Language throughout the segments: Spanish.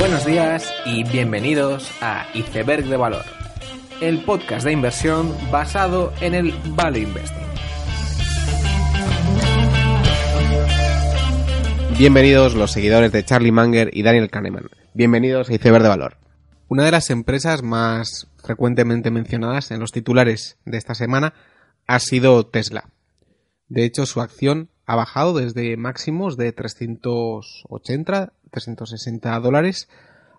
Buenos días y bienvenidos a Iceberg de Valor, el podcast de inversión basado en el Value Investing. Bienvenidos los seguidores de Charlie Munger y Daniel Kahneman. Bienvenidos a Iceberg de Valor. Una de las empresas más frecuentemente mencionadas en los titulares de esta semana ha sido Tesla. De hecho, su acción ha bajado desde máximos de 380, 360 dólares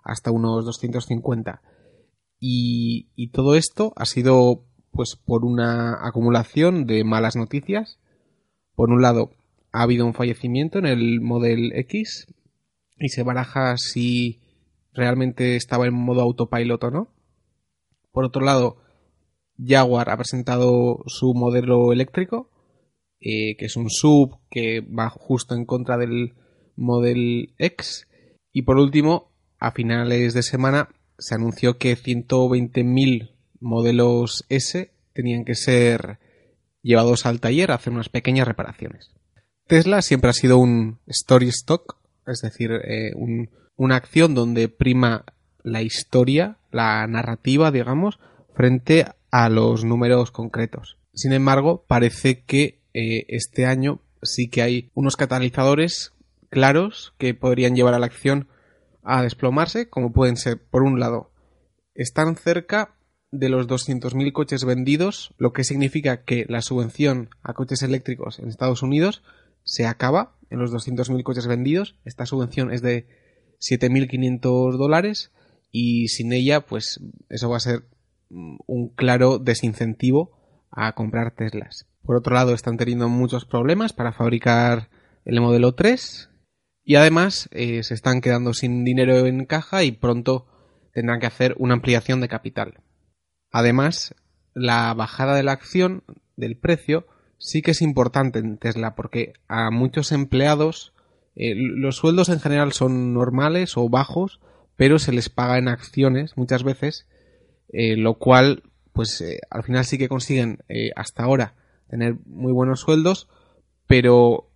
hasta unos 250. Y, y todo esto ha sido pues por una acumulación de malas noticias. Por un lado, ha habido un fallecimiento en el Model X y se baraja si realmente estaba en modo autopilot o no. Por otro lado, Jaguar ha presentado su modelo eléctrico, eh, que es un sub que va justo en contra del Model X. Y por último, a finales de semana se anunció que 120.000 modelos S tenían que ser llevados al taller a hacer unas pequeñas reparaciones. Tesla siempre ha sido un story stock, es decir, eh, una acción donde prima la historia, la narrativa, digamos, frente a los números concretos. Sin embargo, parece que eh, este año sí que hay unos catalizadores claros que podrían llevar a la acción a desplomarse, como pueden ser, por un lado, están cerca de los 200.000 coches vendidos, lo que significa que la subvención a coches eléctricos en Estados Unidos se acaba en los 200.000 coches vendidos. Esta subvención es de 7.500 dólares y sin ella, pues eso va a ser un claro desincentivo a comprar Teslas. Por otro lado, están teniendo muchos problemas para fabricar el modelo 3 y además eh, se están quedando sin dinero en caja y pronto tendrán que hacer una ampliación de capital. Además, la bajada de la acción del precio sí que es importante en Tesla porque a muchos empleados eh, los sueldos en general son normales o bajos, pero se les paga en acciones muchas veces, eh, lo cual pues al final sí que consiguen hasta ahora tener muy buenos sueldos, pero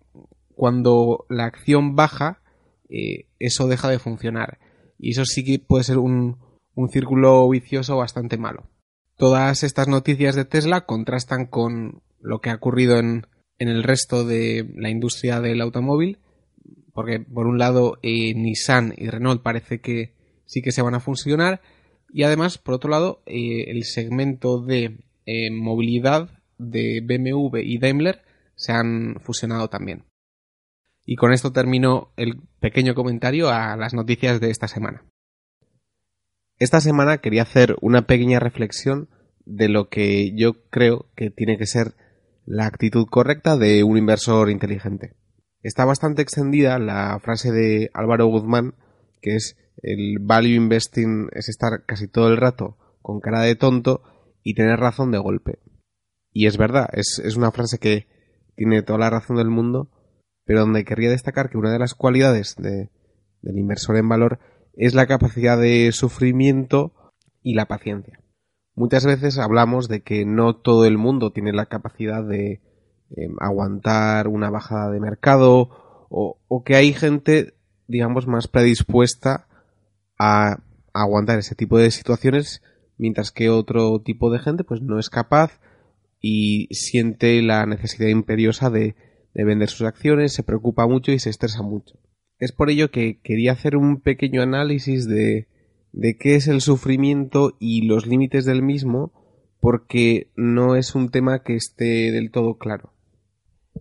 cuando la acción baja, eso deja de funcionar. Y eso sí que puede ser un, un círculo vicioso bastante malo. Todas estas noticias de Tesla contrastan con lo que ha ocurrido en, el resto de la industria del automóvil, porque por un lado eh, Nissan y Renault parece que sí que se van a funcionar, y además, por otro lado, eh, el segmento de eh, movilidad de BMW y Daimler se han fusionado también. Y con esto termino el pequeño comentario a las noticias de esta semana. Esta semana quería hacer una pequeña reflexión de lo que yo creo que tiene que ser la actitud correcta de un inversor inteligente. Está bastante extendida la frase de Álvaro Guzmán, que es el value investing es estar casi todo el rato con cara de tonto y tener razón de golpe. Y es verdad, es, una frase que tiene toda la razón del mundo, pero donde querría destacar que una de las cualidades de, del inversor en valor es la capacidad de sufrimiento y la paciencia. Muchas veces hablamos de que no todo el mundo tiene la capacidad de em, aguantar una bajada de mercado o, que hay gente, digamos, más predispuesta a aguantar ese tipo de situaciones, mientras que otro tipo de gente pues no es capaz y siente la necesidad imperiosa de, de vender sus acciones, se preocupa mucho y se estresa mucho. Es por ello que quería hacer un pequeño análisis de, de qué es el sufrimiento y los límites del mismo, porque no es un tema que esté del todo claro.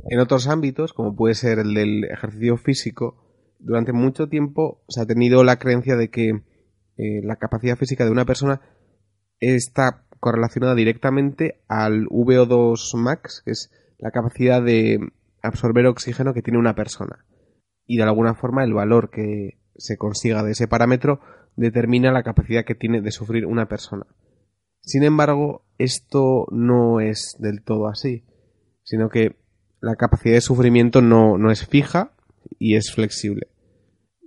En otros ámbitos, como puede ser el del ejercicio físico, durante mucho tiempo se ha tenido la creencia de que eh, la capacidad física de una persona está correlacionada directamente al VO2 max, que es la capacidad de absorber oxígeno que tiene una persona. Y de alguna forma el valor que se consiga de ese parámetro determina la capacidad que tiene de sufrir una persona. Sin embargo, esto no es del todo así, sino que la capacidad de sufrimiento no, no es fija y es flexible.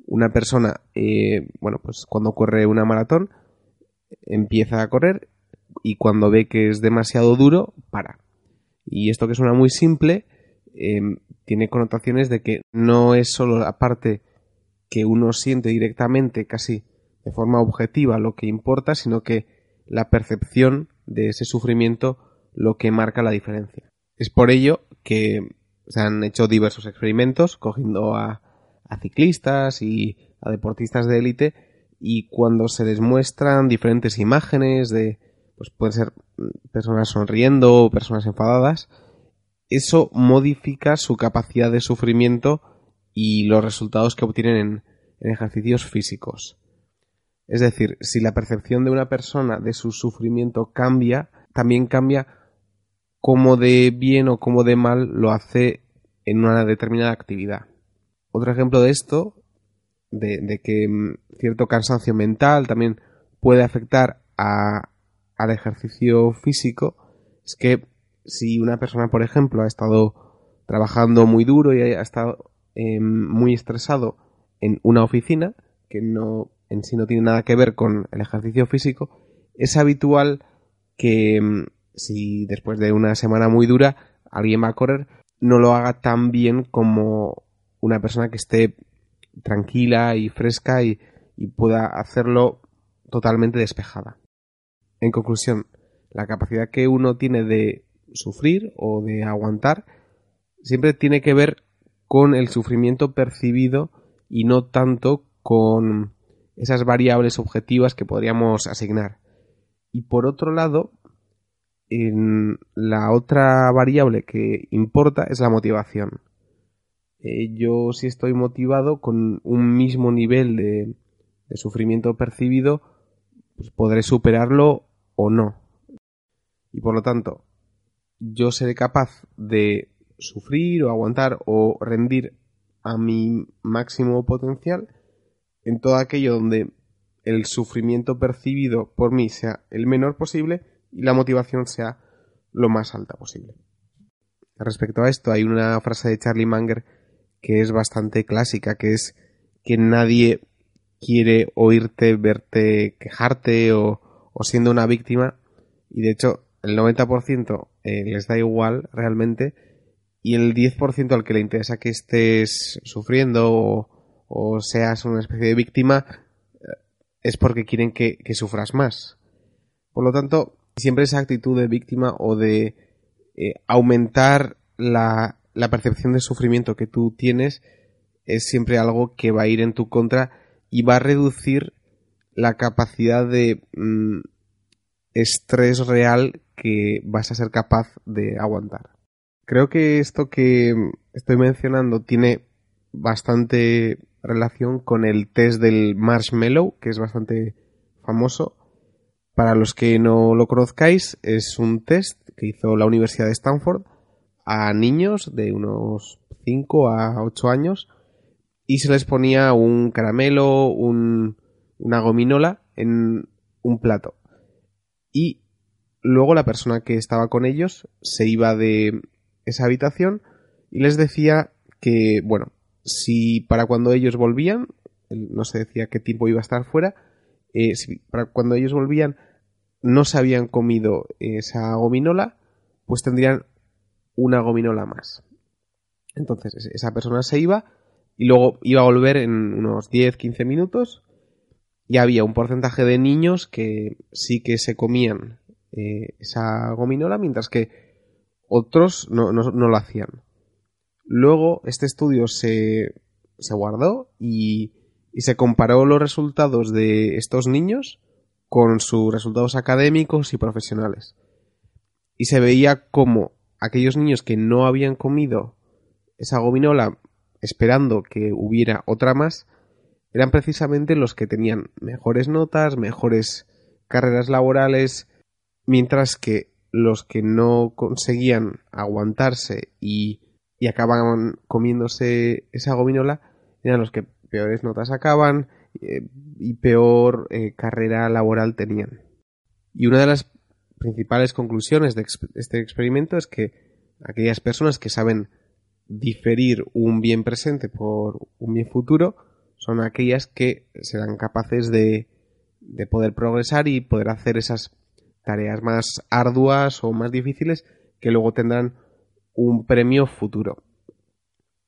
Una persona, eh, bueno, pues cuando corre una maratón, empieza a correr y cuando ve que es demasiado duro, para. Y esto que suena muy simple, em, tiene connotaciones de que no es solo la parte que uno siente directamente, casi de forma objetiva, lo que importa, sino que la percepción de ese sufrimiento lo que marca la diferencia. Es por ello que se han hecho diversos experimentos cogiendo a, ciclistas y a deportistas de élite y cuando se les muestran diferentes imágenes de pues pueden ser personas sonriendo o personas enfadadas eso modifica su capacidad de sufrimiento y los resultados que obtienen en, ejercicios físicos. Es decir, si la percepción de una persona de su sufrimiento cambia, también cambia cómo de bien o cómo de mal lo hace en una determinada actividad. Otro ejemplo de esto, de, que mm, cierto cansancio mental también puede afectar al ejercicio físico, es que si una persona, por ejemplo, ha estado trabajando muy duro y ha estado em, muy estresado en una oficina, que no en sí no tiene nada que ver con el ejercicio físico, es habitual que em, si después de una semana muy dura alguien va a correr, no lo haga tan bien como una persona que esté tranquila y fresca y, pueda hacerlo totalmente despejada. En conclusión, la capacidad que uno tiene de sufrir o de aguantar siempre tiene que ver con el sufrimiento percibido y no tanto con esas variables objetivas que podríamos asignar. Y por otro lado, en la otra variable que importa es la motivación. Eh, yo si estoy motivado con un mismo nivel de, sufrimiento percibido, pues podré superarlo o no. Y por lo tanto, yo seré capaz de sufrir o aguantar o rendir a mi máximo potencial en todo aquello donde el sufrimiento percibido por mí sea el menor posible y la motivación sea lo más alta posible. Respecto a esto, hay una frase de Charlie Munger que es bastante clásica, que es que nadie quiere oírte, verte quejarte o, siendo una víctima y de hecho el 90% eh, les da igual realmente y el 10% al que le interesa que estés sufriendo o, seas una especie de víctima eh, es porque quieren que, que sufras más. Por lo tanto, siempre esa actitud de víctima o de eh, aumentar la, percepción de sufrimiento que tú tienes es siempre algo que va a ir en tu contra y va a reducir la capacidad de mm, estrés real que vas a ser capaz de aguantar. Creo que esto que estoy mencionando tiene bastante relación con el test del marshmallow, que es bastante famoso, para los que no lo conozcáis, es un test que hizo la Universidad de Stanford a niños de unos 5 a 8 años y se les ponía un caramelo, un, una gominola en un plato. Y luego la persona que estaba con ellos se iba de esa habitación y les decía que, bueno, si para cuando ellos volvían, no se decía qué tiempo iba a estar fuera, eh, si para cuando ellos volvían no se habían comido esa gominola, pues tendrían una gominola más. Entonces esa persona se iba y luego iba a volver en unos 10-15 minutos y había un porcentaje de niños que sí que se comían eh, esa gominola mientras que otros no, lo hacían. Luego este estudio se, se guardó y, y se comparó los resultados de estos niños con sus resultados académicos y profesionales. Y se veía como aquellos niños que no habían comido esa gominola esperando que hubiera otra más, eran precisamente los que tenían mejores notas, mejores carreras laborales, mientras que los que no conseguían aguantarse y, y acababan comiéndose esa gominola eran los que peores notas acaban, eh, y peor eh, carrera laboral tenían. Y una de las principales conclusiones de este experimento es que aquellas personas que saben diferir un bien presente por un bien futuro son aquellas que serán capaces de, de poder progresar y poder hacer esas tareas más arduas o más difíciles que luego tendrán un premio futuro.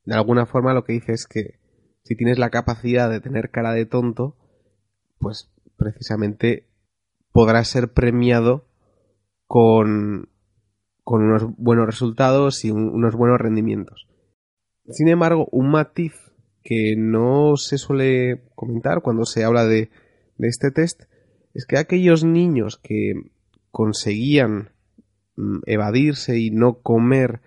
De alguna forma lo que dice es que si tienes la capacidad de tener cara de tonto, pues precisamente podrás ser premiado con, con unos buenos resultados y unos buenos rendimientos. Sin embargo, un matiz que no se suele comentar cuando se habla de, de este test es que aquellos niños que conseguían mm, evadirse y no comer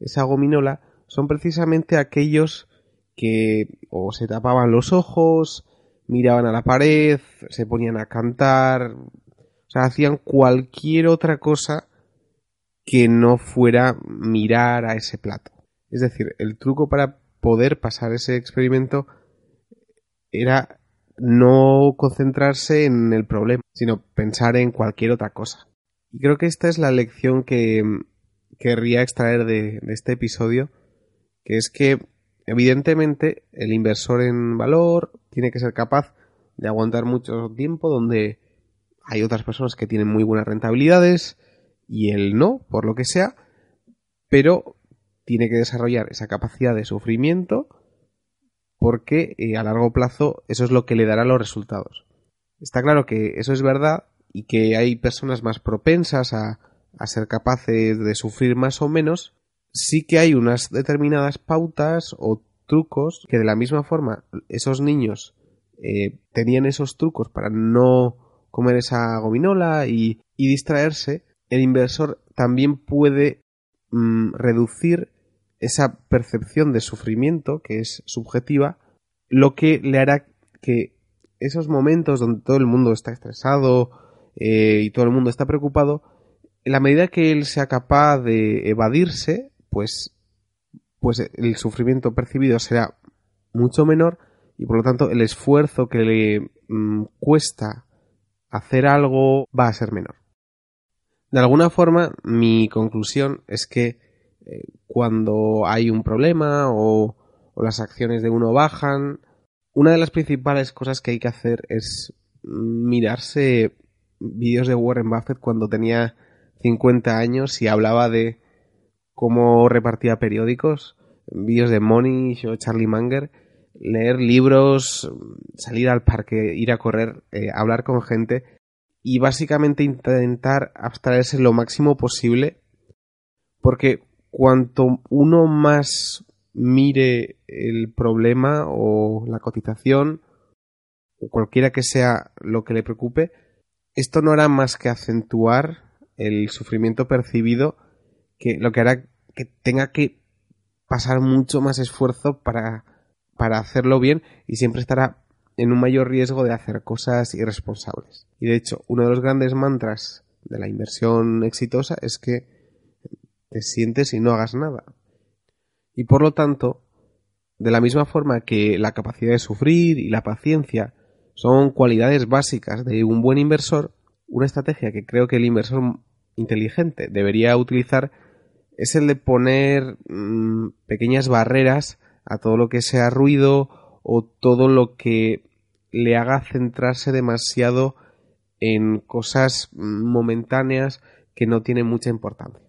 esa gominola son precisamente aquellos que o se tapaban los ojos, miraban a la pared, se ponían a cantar, o sea, hacían cualquier otra cosa que no fuera mirar a ese plato. Es decir, el truco para poder pasar ese experimento era no concentrarse en el problema, sino pensar en cualquier otra cosa. Y creo que esta es la lección que querría extraer de, de este episodio, que es que evidentemente el inversor en valor tiene que ser capaz de aguantar mucho tiempo donde hay otras personas que tienen muy buenas rentabilidades y él no, por lo que sea, pero tiene que desarrollar esa capacidad de sufrimiento porque eh, a largo plazo eso es lo que le dará los resultados. Está claro que eso es verdad y que hay personas más propensas a, ser capaces de sufrir más o menos, sí que hay unas determinadas pautas o trucos que de la misma forma esos niños eh, tenían esos trucos para no comer esa gominola y, y distraerse, el inversor también puede mm, reducir esa percepción de sufrimiento que es subjetiva, lo que le hará que esos momentos donde todo el mundo está estresado eh, y todo el mundo está preocupado, en la medida que él sea capaz de evadirse, pues, pues el sufrimiento percibido será mucho menor y por lo tanto el esfuerzo que le mm, cuesta hacer algo va a ser menor. De alguna forma, mi conclusión es que eh, cuando hay un problema o, las acciones de uno bajan, una de las principales cosas que hay que hacer es mirarse vídeos de Warren Buffett cuando tenía 50 años y hablaba de cómo repartía periódicos, vídeos de Money o Charlie Munger, leer libros, salir al parque, ir a correr, eh, hablar con gente y básicamente intentar abstraerse lo máximo posible porque cuanto uno más mire el problema o la cotización o cualquiera que sea lo que le preocupe, esto no hará más que acentuar el sufrimiento percibido que lo que hará que tenga que pasar mucho más esfuerzo para, para hacerlo bien y siempre estará en un mayor riesgo de hacer cosas irresponsables. Y de hecho, uno de los grandes mantras de la inversión exitosa es que te sientes y no hagas nada. Y por lo tanto, de la misma forma que la capacidad de sufrir y la paciencia son cualidades básicas de un buen inversor, una estrategia que creo que el inversor inteligente debería utilizar es el de poner mm, pequeñas barreras a todo lo que sea ruido o todo lo que le haga centrarse demasiado en cosas mm, momentáneas que no tienen mucha importancia.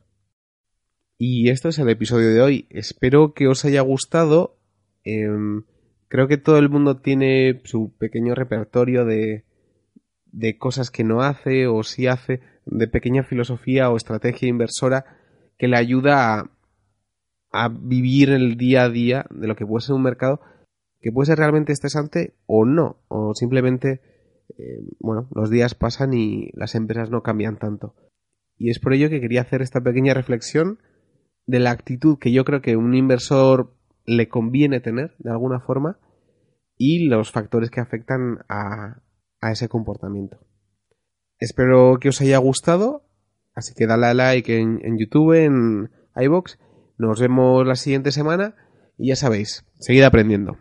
Y esto es el episodio de hoy. Espero que os haya gustado. Em, creo que todo el mundo tiene su pequeño repertorio de, de cosas que no hace o sí hace, de pequeña filosofía o estrategia inversora que le ayuda a, vivir el día a día de lo que puede ser un mercado que puede ser realmente estresante o no, o simplemente, eh, bueno, los días pasan y las empresas no cambian tanto. Y es por ello que quería hacer esta pequeña reflexión de la actitud que yo creo que un inversor le conviene tener de alguna forma y los factores que afectan a, a ese comportamiento. Espero que os haya gustado, así que dale a like en, en YouTube, en iBox. Nos vemos la siguiente semana y ya sabéis, seguid aprendiendo.